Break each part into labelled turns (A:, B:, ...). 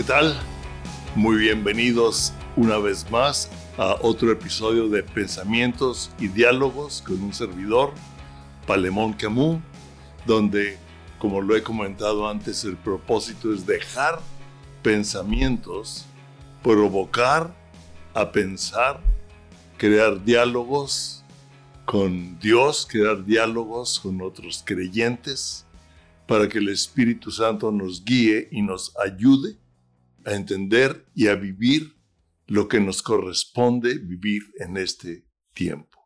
A: ¿Qué tal? Muy bienvenidos una vez más a otro episodio de Pensamientos y Diálogos con un servidor, Palemón Camus, donde, como lo he comentado antes, el propósito es dejar pensamientos, provocar a pensar, crear diálogos con Dios, crear diálogos con otros creyentes, para que el Espíritu Santo nos guíe y nos ayude a entender y a vivir lo que nos corresponde vivir en este tiempo.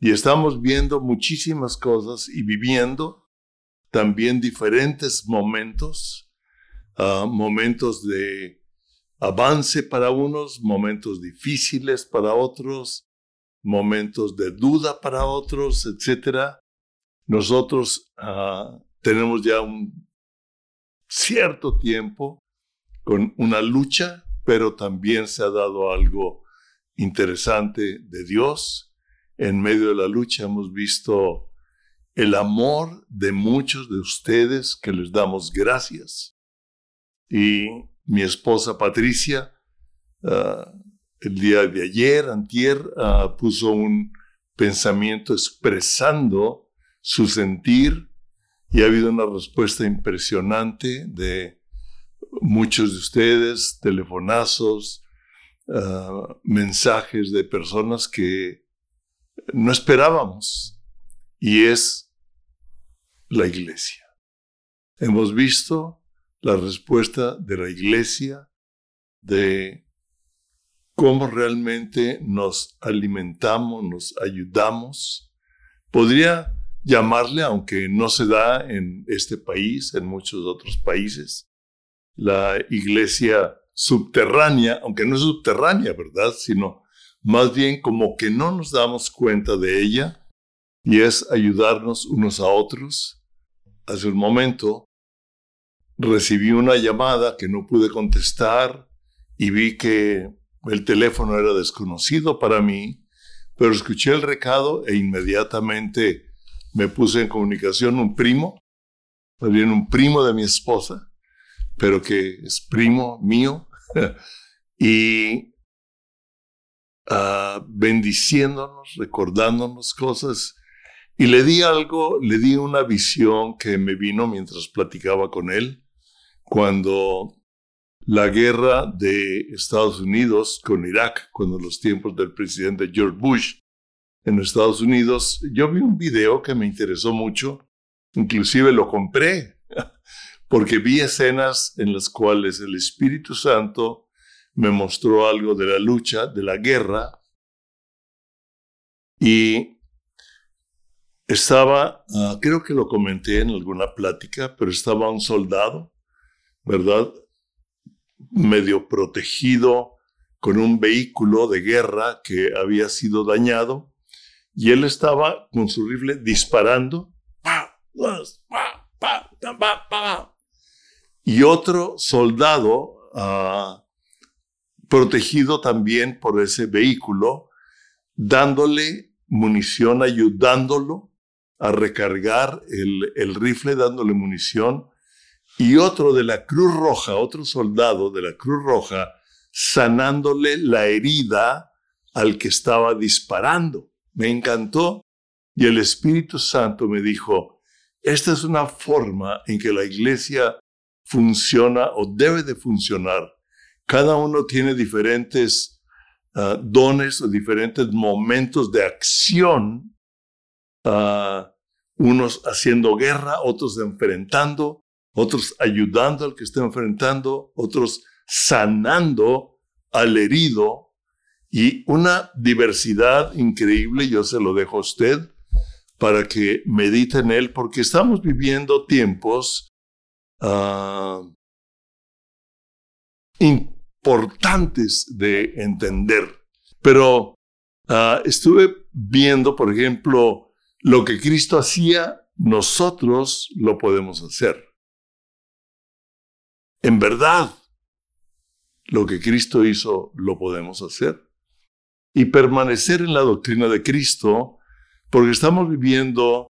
A: Y estamos viendo muchísimas cosas y viviendo también diferentes momentos, ah, momentos de avance para unos, momentos difíciles para otros, momentos de duda para otros, etc. Nosotros ah, tenemos ya un cierto tiempo con una lucha, pero también se ha dado algo interesante de Dios. En medio de la lucha hemos visto el amor de muchos de ustedes que les damos gracias. Y mi esposa Patricia, ah, el día de ayer, antier, ah, puso un pensamiento expresando su sentir y ha habido una respuesta impresionante de muchos de ustedes, telefonazos, ah, mensajes de personas que no esperábamos y es la iglesia. Hemos visto la respuesta de la iglesia de cómo realmente nos alimentamos, nos ayudamos. Podría llamarle, aunque no se da en este país, en muchos otros países, la iglesia subterránea, aunque no es subterránea, ¿verdad? Sino más bien como que no nos damos cuenta de ella y es ayudarnos unos a otros. Hace un momento recibí una llamada que no pude contestar y vi que el teléfono era desconocido para mí, pero escuché el recado e inmediatamente me puse en comunicación un primo, más bien un primo de mi esposa, pero que es primo mío, y uh, bendiciéndonos, recordándonos cosas. Y le di algo, le di una visión que me vino mientras platicaba con él, cuando la guerra de Estados Unidos con Irak, cuando los tiempos del presidente George Bush en Estados Unidos, yo vi un video que me interesó mucho, inclusive lo compré porque vi escenas en las cuales el Espíritu Santo me mostró algo de la lucha, de la guerra, y estaba, ah, creo que lo comenté en alguna plática, pero estaba un soldado, ¿verdad? Medio protegido con un vehículo de guerra que había sido dañado, y él estaba con su rifle disparando, y otro soldado ah, protegido también por ese vehículo, dándole munición, ayudándolo a recargar el, el rifle, dándole munición, y otro de la Cruz Roja, otro soldado de la Cruz Roja, sanándole la herida al que estaba disparando. Me encantó y el Espíritu Santo me dijo, esta es una forma en que la iglesia funciona o debe de funcionar. Cada uno tiene diferentes ah, dones o diferentes momentos de acción, ah, unos haciendo guerra, otros enfrentando, otros ayudando al que está enfrentando, otros sanando al herido y una diversidad increíble, yo se lo dejo a usted para que medite en él, porque estamos viviendo tiempos Ah, importantes de entender. Pero ah, estuve viendo, por ejemplo, lo que Cristo hacía, nosotros lo podemos hacer. En verdad, lo que Cristo hizo, lo podemos hacer. Y permanecer en la doctrina de Cristo, porque estamos viviendo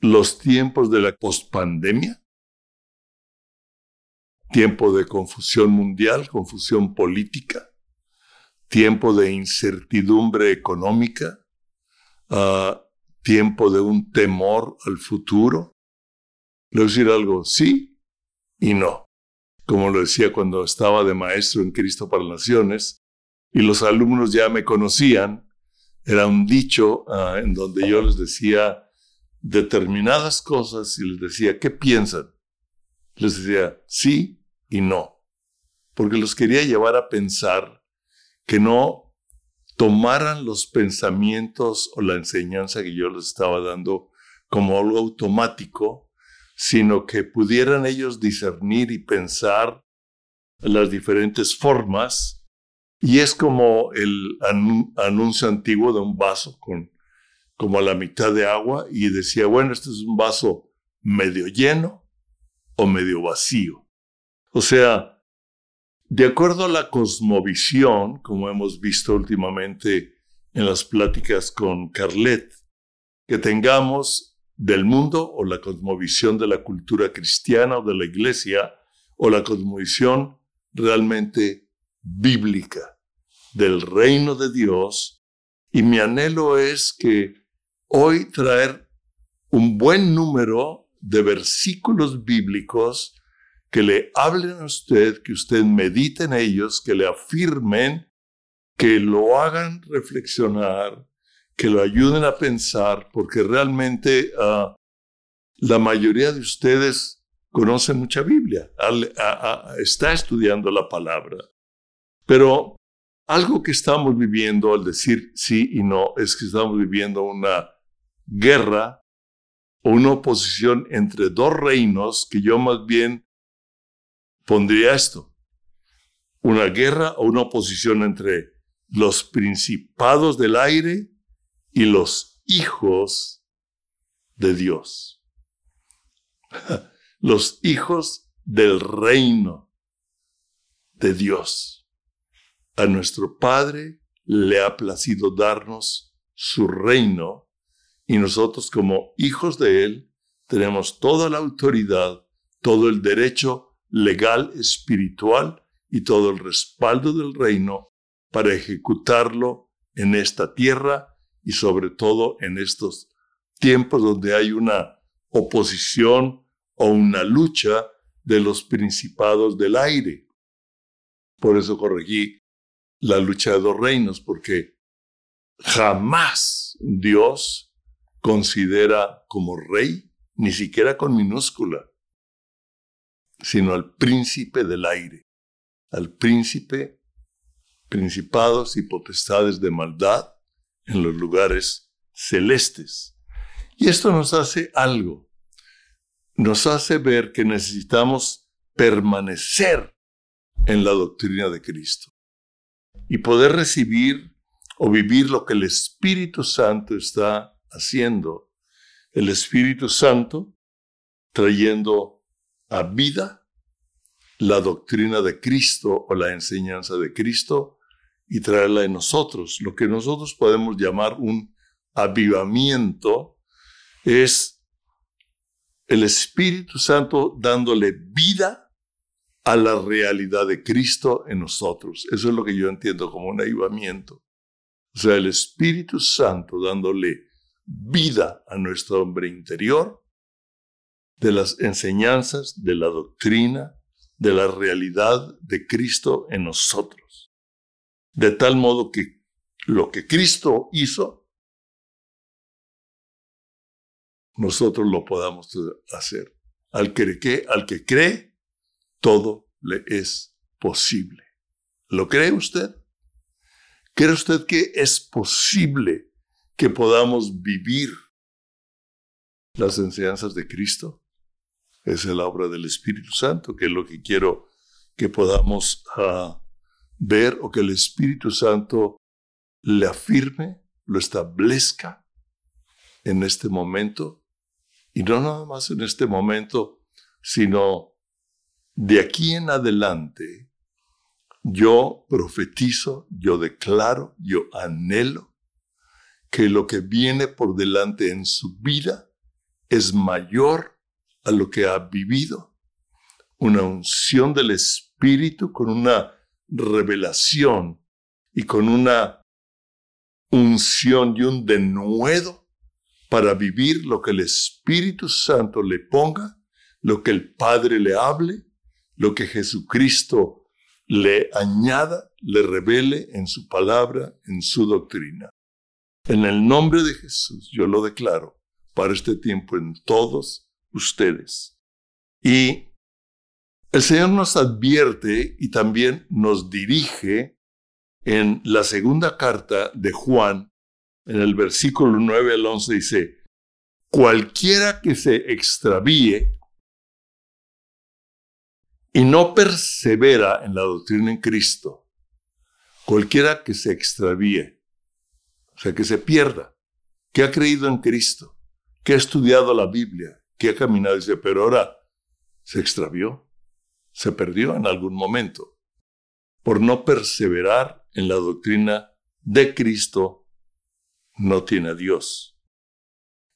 A: los tiempos de la pospandemia tiempo de confusión mundial, confusión política, tiempo de incertidumbre económica, uh, tiempo de un temor al futuro. Le voy a decir algo, sí y no. Como lo decía cuando estaba de maestro en Cristo para Naciones, y los alumnos ya me conocían, era un dicho uh, en donde yo les decía determinadas cosas y les decía, ¿qué piensan? Les decía, sí y no, porque los quería llevar a pensar que no tomaran los pensamientos o la enseñanza que yo les estaba dando como algo automático, sino que pudieran ellos discernir y pensar las diferentes formas. Y es como el anuncio antiguo de un vaso con como a la mitad de agua y decía, bueno, este es un vaso medio lleno o medio vacío. O sea, de acuerdo a la cosmovisión, como hemos visto últimamente en las pláticas con Carlet, que tengamos del mundo o la cosmovisión de la cultura cristiana o de la iglesia o la cosmovisión realmente bíblica del reino de Dios. Y mi anhelo es que hoy traer un buen número de versículos bíblicos que le hablen a usted, que usted medite en ellos, que le afirmen, que lo hagan reflexionar, que lo ayuden a pensar, porque realmente uh, la mayoría de ustedes conocen mucha Biblia, está estudiando la palabra. Pero algo que estamos viviendo al decir sí y no es que estamos viviendo una guerra o una oposición entre dos reinos que yo más bien pondría esto, una guerra o una oposición entre los principados del aire y los hijos de Dios. Los hijos del reino de Dios. A nuestro Padre le ha placido darnos su reino y nosotros como hijos de Él tenemos toda la autoridad, todo el derecho legal, espiritual y todo el respaldo del reino para ejecutarlo en esta tierra y sobre todo en estos tiempos donde hay una oposición o una lucha de los principados del aire. Por eso corregí la lucha de dos reinos, porque jamás Dios considera como rey, ni siquiera con minúscula, sino al príncipe del aire, al príncipe, principados y potestades de maldad en los lugares celestes. Y esto nos hace algo, nos hace ver que necesitamos permanecer en la doctrina de Cristo y poder recibir o vivir lo que el Espíritu Santo está haciendo. El Espíritu Santo trayendo a vida la doctrina de Cristo o la enseñanza de Cristo y traerla en nosotros. Lo que nosotros podemos llamar un avivamiento es el Espíritu Santo dándole vida a la realidad de Cristo en nosotros. Eso es lo que yo entiendo como un avivamiento. O sea, el Espíritu Santo dándole vida a nuestro hombre interior de las enseñanzas, de la doctrina, de la realidad de Cristo en nosotros. De tal modo que lo que Cristo hizo, nosotros lo podamos hacer. Al que, cree, todo le es posible. ¿Lo cree usted? ¿Cree usted que es posible que podamos vivir las enseñanzas de Cristo? Es la obra del Espíritu Santo, que es lo que quiero que podamos ah, ver o que el Espíritu Santo le afirme, lo establezca en este momento, y no nada más en este momento, sino de aquí en adelante, yo profetizo, yo declaro, yo anhelo que lo que viene por delante en su vida es mayor a lo que ha vivido, una unción del Espíritu, con una revelación y con una unción y un denuedo para vivir lo que el Espíritu Santo le ponga, lo que el Padre le hable, lo que Jesucristo le añada, le revele en su palabra, en su doctrina. En el nombre de Jesús yo lo declaro para este tiempo en todos ustedes. Y el Señor nos advierte y también nos dirige en la segunda carta de Juan, en el versículo 9 al 11 dice, cualquiera que se extravíe y no persevera en la doctrina en Cristo, cualquiera que se extravíe, o sea, que se pierda, que ha creído en Cristo, que ha estudiado la Biblia, que ha caminado, dice, pero ahora se extravió, se perdió en algún momento por no perseverar en la doctrina de Cristo, no tiene a Dios.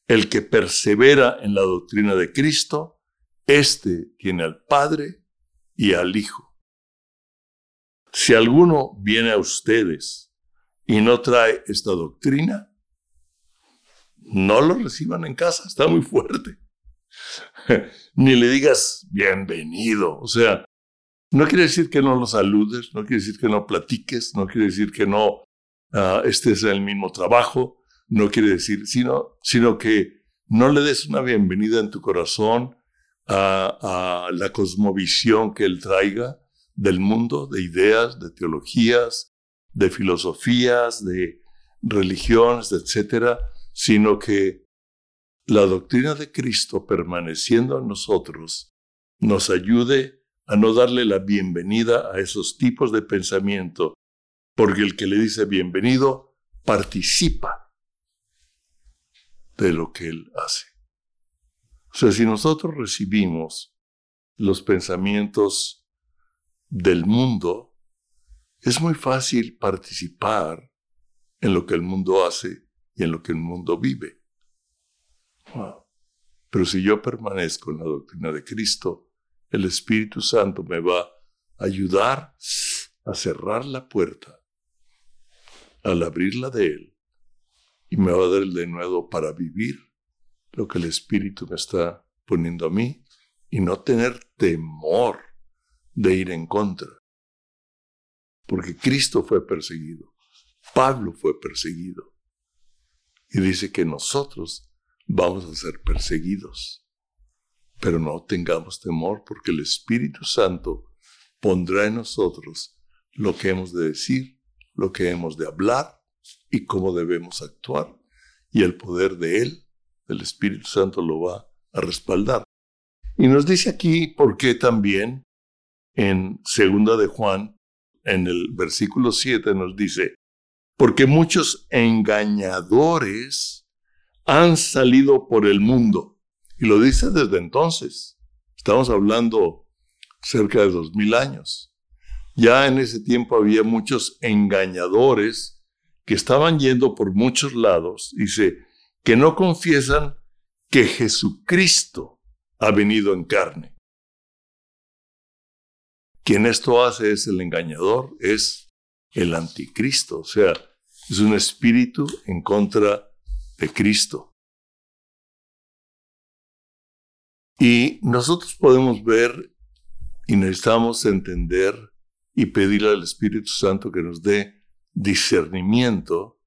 A: El que persevera en la doctrina de Cristo, éste tiene al Padre y al Hijo. Si alguno viene a ustedes y no trae esta doctrina, no lo reciban en casa, está muy fuerte. Ni le digas bienvenido, o sea, no quiere decir que no lo saludes, no quiere decir que no platiques, no quiere decir que no ah, estés en el mismo trabajo, no quiere decir, sino, sino que no le des una bienvenida en tu corazón, a, la cosmovisión que él traiga del mundo, de ideas, de teologías, de filosofías, de religiones, etcétera, sino que la doctrina de Cristo permaneciendo en nosotros nos ayude a no darle la bienvenida a esos tipos de pensamiento, porque el que le dice bienvenido participa de lo que él hace. O sea, si nosotros recibimos los pensamientos del mundo, es muy fácil participar en lo que el mundo hace y en lo que el mundo vive. Pero si yo permanezco en la doctrina de Cristo, el Espíritu Santo me va a ayudar a cerrar la puerta al abrirla de Él y me va a dar el denuedo para vivir lo que el Espíritu me está poniendo a mí y no tener temor de ir en contra. Porque Cristo fue perseguido, Pablo fue perseguido. Y dice que nosotros vamos a ser perseguidos. Pero no tengamos temor porque el Espíritu Santo pondrá en nosotros lo que hemos de decir, lo que hemos de hablar y cómo debemos actuar. Y el poder de Él el Espíritu Santo lo va a respaldar. Y nos dice aquí por qué también en segunda de Juan, en el versículo 7 nos dice, porque muchos engañadores han salido por el mundo. Y lo dice desde entonces. Estamos hablando cerca de dos mil años. Ya en ese tiempo había muchos engañadores que estaban yendo por muchos lados. Dice, que no confiesan que Jesucristo ha venido en carne. Quien esto hace es el engañador, es el anticristo, o sea, es un espíritu en contra de Cristo. Y nosotros podemos ver y necesitamos entender y pedirle al Espíritu Santo que nos dé discernimiento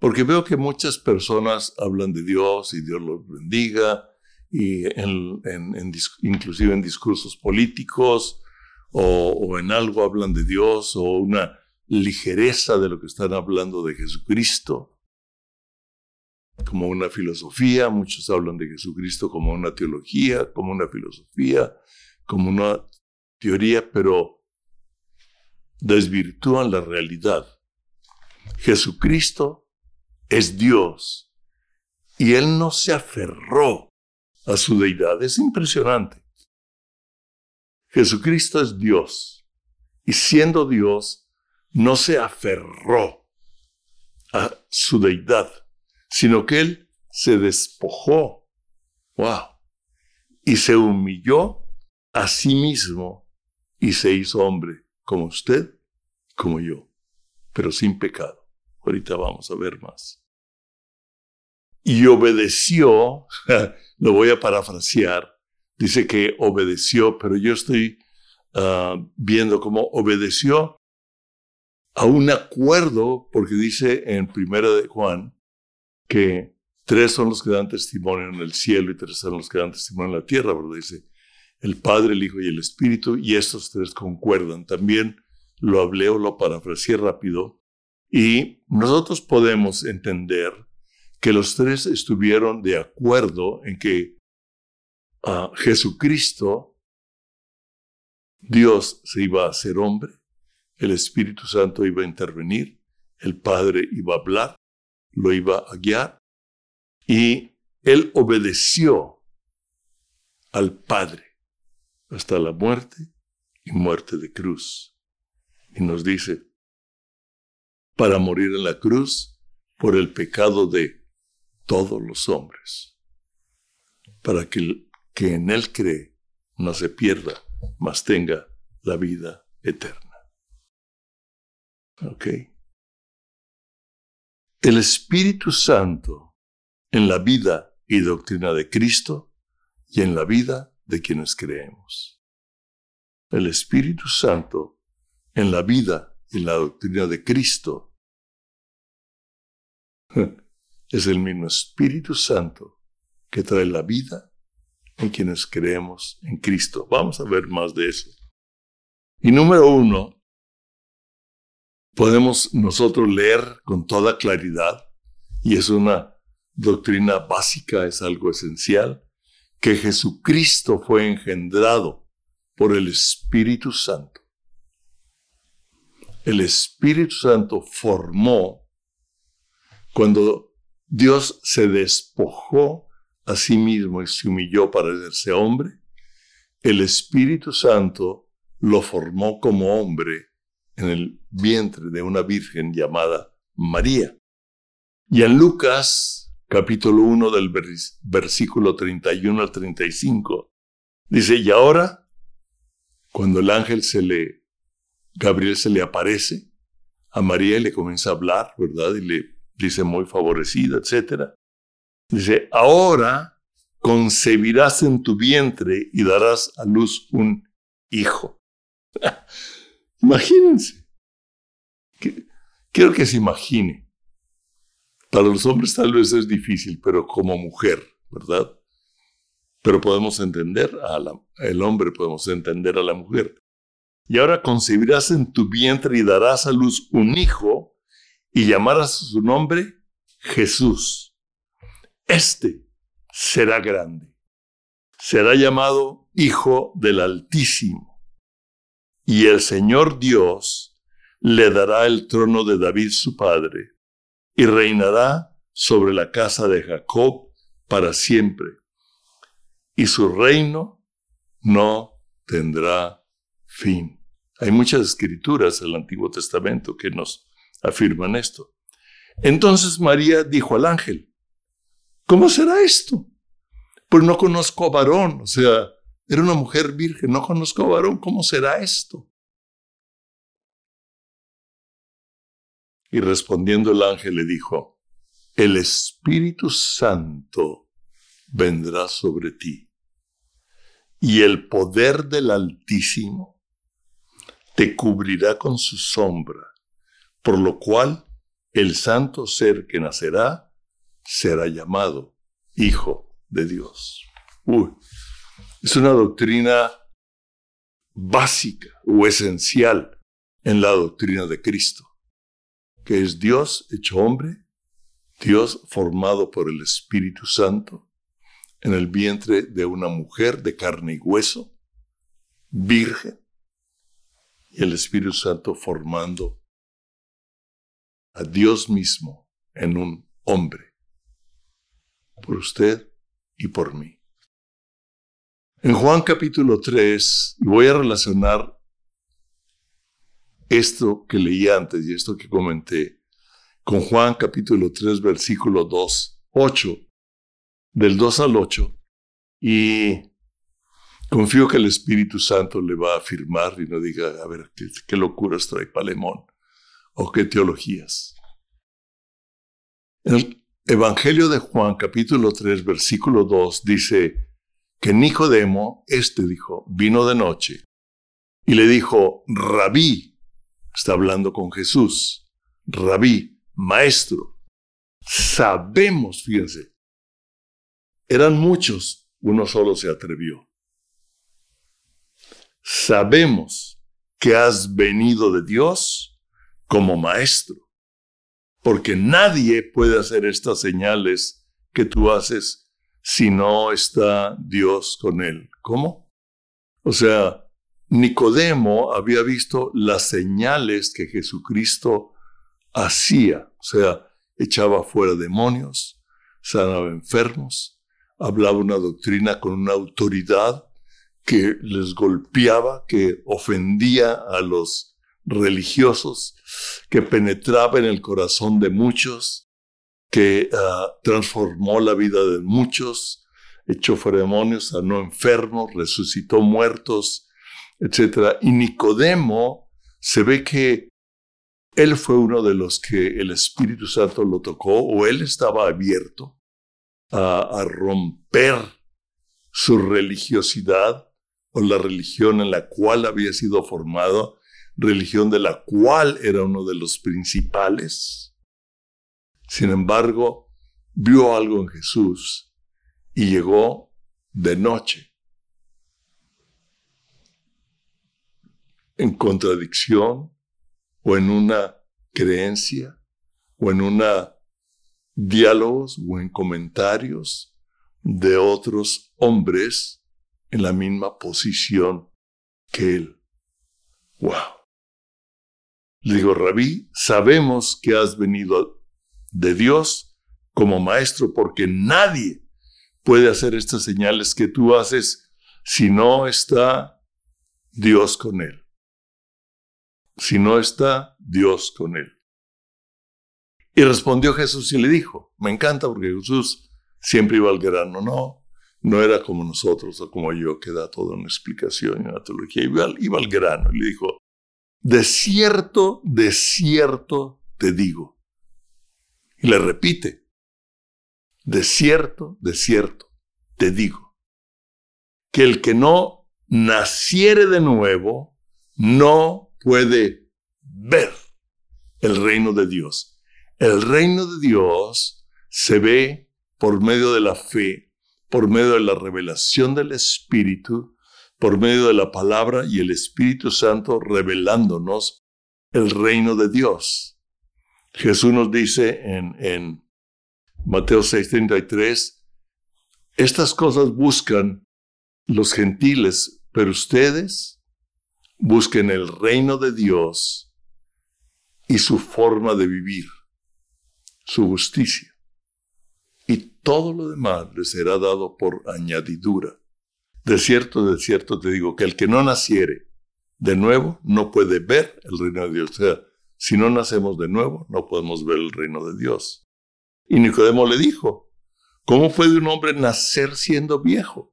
A: porque veo que muchas personas hablan de Dios y Dios los bendiga, y inclusive en discursos políticos o, en algo hablan de Dios o una ligereza de lo que están hablando de Jesucristo. Como una filosofía, muchos hablan de Jesucristo como una teología, como una filosofía, como una teoría, pero desvirtúan la realidad. Jesucristo es Dios y él no se aferró a su deidad. Es impresionante. Jesucristo es Dios y siendo Dios no se aferró a su deidad, sino que él se despojó. Wow. y se humilló a sí mismo y se hizo hombre, como usted, como yo, pero sin pecado. Ahorita vamos a ver más. Y obedeció, lo voy a parafrasear, dice que obedeció, pero yo estoy ah, viendo cómo obedeció a un acuerdo, porque dice en Primera de Juan que tres son los que dan testimonio en el cielo y tres son los que dan testimonio en la tierra, ¿verdad? Dice el Padre, el Hijo y el Espíritu, y estos tres concuerdan. También lo hablé o lo parafraseé rápido, y nosotros podemos entender que los tres estuvieron de acuerdo en que a Jesucristo, Dios se iba a hacer hombre, el Espíritu Santo iba a intervenir, el Padre iba a hablar, lo iba a guiar, y él obedeció al Padre hasta la muerte y muerte de cruz. Y nos dice, para morir en la cruz por el pecado de todos los hombres, para que el que en él cree no se pierda, mas tenga la vida eterna. ¿Ok? El Espíritu Santo en la vida y doctrina de Cristo y en la vida de quienes creemos. El Espíritu Santo en la vida y la doctrina de Cristo es el mismo Espíritu Santo que trae la vida en quienes creemos en Cristo. Vamos a ver más de eso. Y número uno, podemos nosotros leer con toda claridad, y es una doctrina básica, es algo esencial, que Jesucristo fue engendrado por el Espíritu Santo. El Espíritu Santo formó cuando Dios se despojó a sí mismo y se humilló para hacerse hombre, el Espíritu Santo lo formó como hombre en el vientre de una virgen llamada María. Y en Lucas capítulo 1 del versículo 31 al 35 dice, y ahora, cuando el ángel se le, Gabriel se le aparece a María y le comienza a hablar, ¿verdad? Y le dice muy favorecida, etc. Dice, ahora concebirás en tu vientre y darás a luz un hijo. Imagínense. Quiero que se imagine. Para los hombres tal vez es difícil, pero como mujer, ¿verdad? Pero podemos entender a la, el hombre, podemos entender a la mujer. Y ahora concebirás en tu vientre y darás a luz un hijo y llamarás su nombre Jesús. Este será grande. Será llamado Hijo del Altísimo. Y el Señor Dios le dará el trono de David su padre, y reinará sobre la casa de Jacob para siempre. Y su reino no tendrá fin. Hay muchas escrituras del Antiguo Testamento que nos afirman esto. Entonces María dijo al ángel, ¿cómo será esto? Pues no conozco a varón, o sea, era una mujer virgen, no conozco varón, ¿cómo será esto? Y respondiendo el ángel le dijo, el Espíritu Santo vendrá sobre ti y el poder del Altísimo te cubrirá con su sombra por lo cual el santo ser que nacerá será llamado Hijo de Dios. Es una doctrina básica o esencial en la doctrina de Cristo, que es Dios hecho hombre, Dios formado por el Espíritu Santo en el vientre de una mujer de carne y hueso, virgen, y el Espíritu Santo formando a Dios mismo en un hombre, por usted y por mí. En Juan capítulo 3, voy a relacionar esto que leí antes y esto que comenté con Juan capítulo 3, versículo 2, 8, del 2 al 8, y Confío que el Espíritu Santo le va a afirmar y no diga, a ver, qué, qué locuras trae Palemón o qué teologías. El Evangelio de Juan, capítulo 3, versículo 2, dice que Nicodemo, este dijo, vino de noche y le dijo, Rabí, está hablando con Jesús, Rabí, maestro, sabemos, fíjense, eran muchos, uno solo se atrevió. Sabemos que has venido de Dios como maestro, porque nadie puede hacer estas señales que tú haces si no está Dios con él. ¿Cómo? O sea, Nicodemo había visto las señales que Jesucristo hacía, o sea, echaba fuera demonios, sanaba enfermos, hablaba una doctrina con una autoridad que les golpeaba, que ofendía a los religiosos, que penetraba en el corazón de muchos, que ah, transformó la vida de muchos, echó fuera demonios, sanó enfermos, resucitó muertos, etc. Y Nicodemo se ve que él fue uno de los que el Espíritu Santo lo tocó o él estaba abierto a romper su religiosidad o la religión en la cual había sido formado, religión de la cual era uno de los principales. Sin embargo, vio algo en Jesús y llegó de noche, en contradicción o en una creencia o en una diálogos o en comentarios de otros hombres en la misma posición que él. ¡Wow! Le digo, Rabí, sabemos que has venido de Dios como maestro porque nadie puede hacer estas señales que tú haces si no está Dios con él. Si no está Dios con él. Y respondió Jesús y le dijo, me encanta porque Jesús siempre iba al grano, no, no era como nosotros o como yo que da toda una explicación y una teología. Iba, iba al grano y le dijo, de cierto, de cierto te digo. Y le repite, de cierto, de cierto te digo, que el que no naciere de nuevo no puede ver el reino de Dios. El reino de Dios se ve por medio de la fe por medio de la revelación del Espíritu, por medio de la palabra y el Espíritu Santo revelándonos el reino de Dios. Jesús nos dice en, en Mateo 6:33, estas cosas buscan los gentiles, pero ustedes busquen el reino de Dios y su forma de vivir, su justicia y todo lo demás le será dado por añadidura. De cierto, de cierto te digo que el que no naciere de nuevo no puede ver el reino de Dios. O sea, si no nacemos de nuevo, no podemos ver el reino de Dios. Y Nicodemo le dijo, ¿cómo puede un hombre nacer siendo viejo?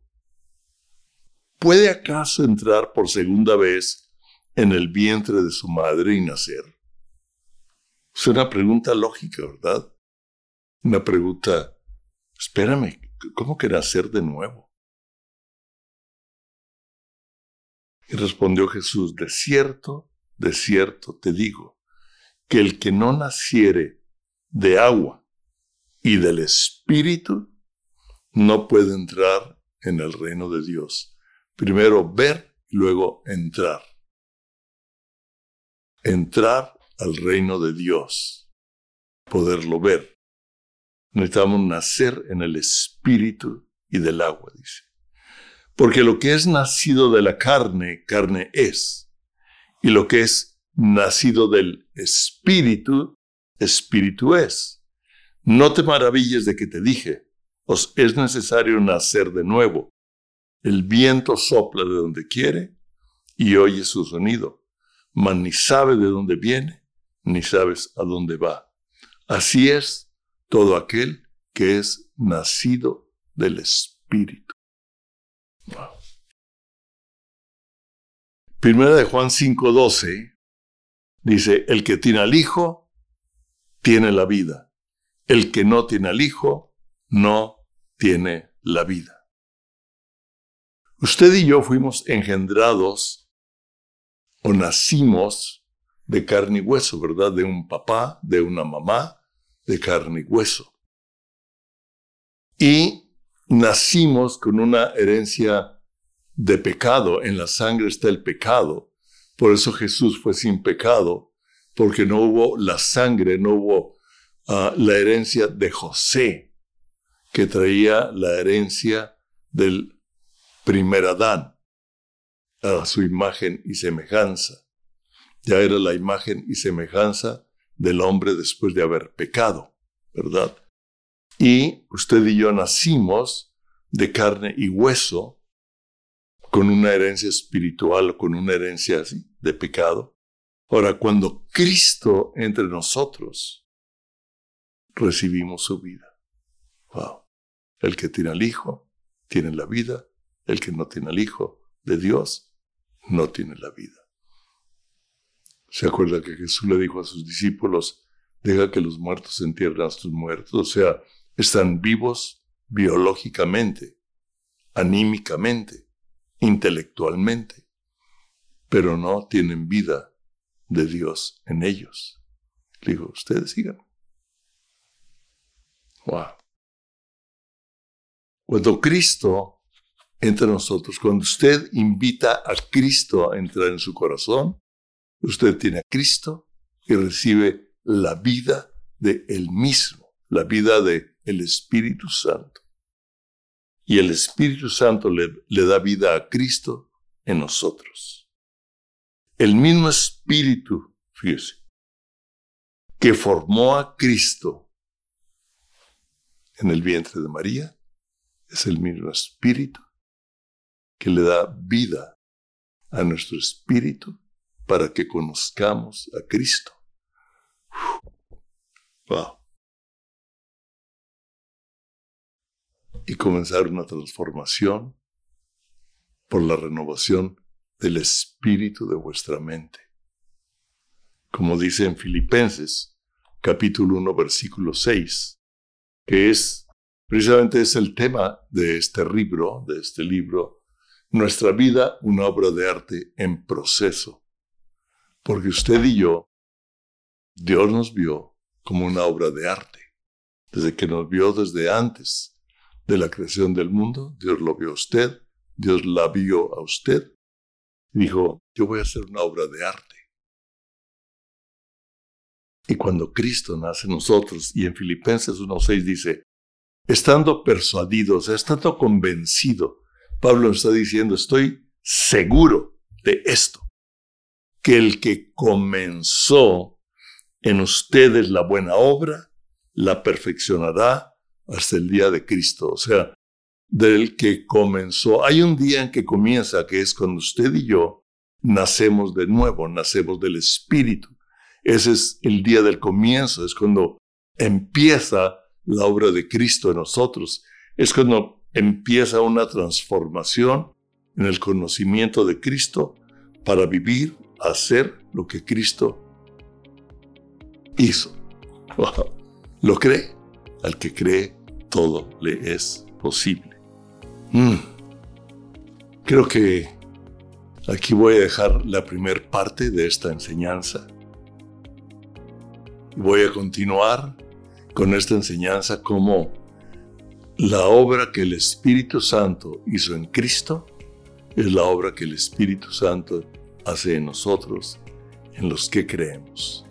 A: ¿Puede acaso entrar por segunda vez en el vientre de su madre y nacer? Es una pregunta lógica, ¿verdad? Una pregunta Espérame, ¿cómo que nacer de nuevo? Y respondió Jesús, de cierto, de cierto te digo, que el que no naciere de agua y del Espíritu, no puede entrar en el reino de Dios. Primero ver luego entrar. Entrar al reino de Dios, poderlo ver. Necesitamos nacer en el espíritu y del agua, dice. Porque lo que es nacido de la carne, carne es. Y lo que es nacido del espíritu, espíritu es. No te maravilles de que te dije, os es necesario nacer de nuevo. El viento sopla de donde quiere y oye su sonido, mas ni sabe de dónde viene, ni sabes a dónde va. Así es todo aquel que es nacido del Espíritu. Primera de Juan 5:12 dice, el que tiene al Hijo, tiene la vida. El que no tiene al Hijo, no tiene la vida. Usted y yo fuimos engendrados o nacimos de carne y hueso, ¿verdad? De un papá, de una mamá, de carne y hueso. Y nacimos con una herencia de pecado. En la sangre está el pecado. Por eso Jesús fue sin pecado, porque no hubo la sangre, no hubo ah, la herencia de José, que traía la herencia del primer Adán, a su imagen y semejanza. Ya era la imagen y semejanza del hombre después de haber pecado, ¿verdad? Y usted y yo nacimos de carne y hueso, con una herencia espiritual, con una herencia así, de pecado. Ahora, cuando Cristo entre nosotros, recibimos su vida. Wow. El que tiene al Hijo, tiene la vida. El que no tiene al Hijo de Dios, no tiene la vida. ¿Se acuerda que Jesús le dijo a sus discípulos, deja que los muertos entierren a sus muertos? O sea, están vivos biológicamente, anímicamente, intelectualmente, pero no tienen vida de Dios en ellos. Le digo, ustedes sigan. Wow. Cuando Cristo entra en nosotros, cuando usted invita a Cristo a entrar en su corazón, usted tiene a Cristo y recibe la vida de Él mismo, la vida de el Espíritu Santo. Y el Espíritu Santo le, le da vida a Cristo en nosotros. El mismo Espíritu, fíjese, que formó a Cristo en el vientre de María, es el mismo Espíritu que le da vida a nuestro espíritu para que conozcamos a Cristo. Wow. y comenzar una transformación por la renovación del espíritu de vuestra mente. Como dice en Filipenses, capítulo 1, versículo 6, que es precisamente es el tema de este libro, de este libro, nuestra vida, una obra de arte en proceso. Porque usted y yo, Dios nos vio como una obra de arte, desde que nos vio desde antes de la creación del mundo, Dios lo vio a usted, Dios la vio a usted, dijo, yo voy a hacer una obra de arte. Y cuando Cristo nace en nosotros, y en Filipenses 1.6 dice, estando persuadidos, estando convencido, Pablo está diciendo, estoy seguro de esto, que el que comenzó en ustedes la buena obra, la perfeccionará hasta el día de Cristo, o sea, del que comenzó. Hay un día en que comienza, que es cuando usted y yo nacemos de nuevo, nacemos del Espíritu. Ese es el día del comienzo, es cuando empieza la obra de Cristo en nosotros, es cuando empieza una transformación en el conocimiento de Cristo para vivir, hacer lo que Cristo hizo. ¿Lo cree? Al que cree, todo le es posible. Mm. Creo que aquí voy a dejar la primera parte de esta enseñanza. Voy a continuar con esta enseñanza como la obra que el Espíritu Santo hizo en Cristo es la obra que el Espíritu Santo hace en nosotros, en los que creemos.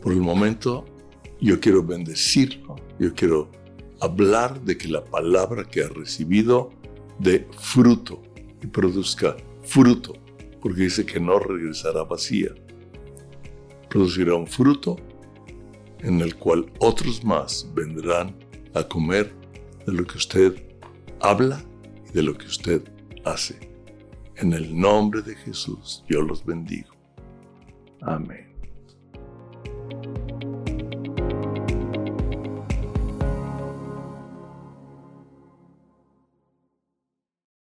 A: Por el momento, yo quiero bendecirlo, yo quiero hablar de que la palabra que ha recibido dé fruto y produzca fruto, porque dice que no regresará vacía. Producirá un fruto en el cual otros más vendrán a comer de lo que usted habla y de lo que usted hace. En el nombre de Jesús, yo los bendigo. Amén.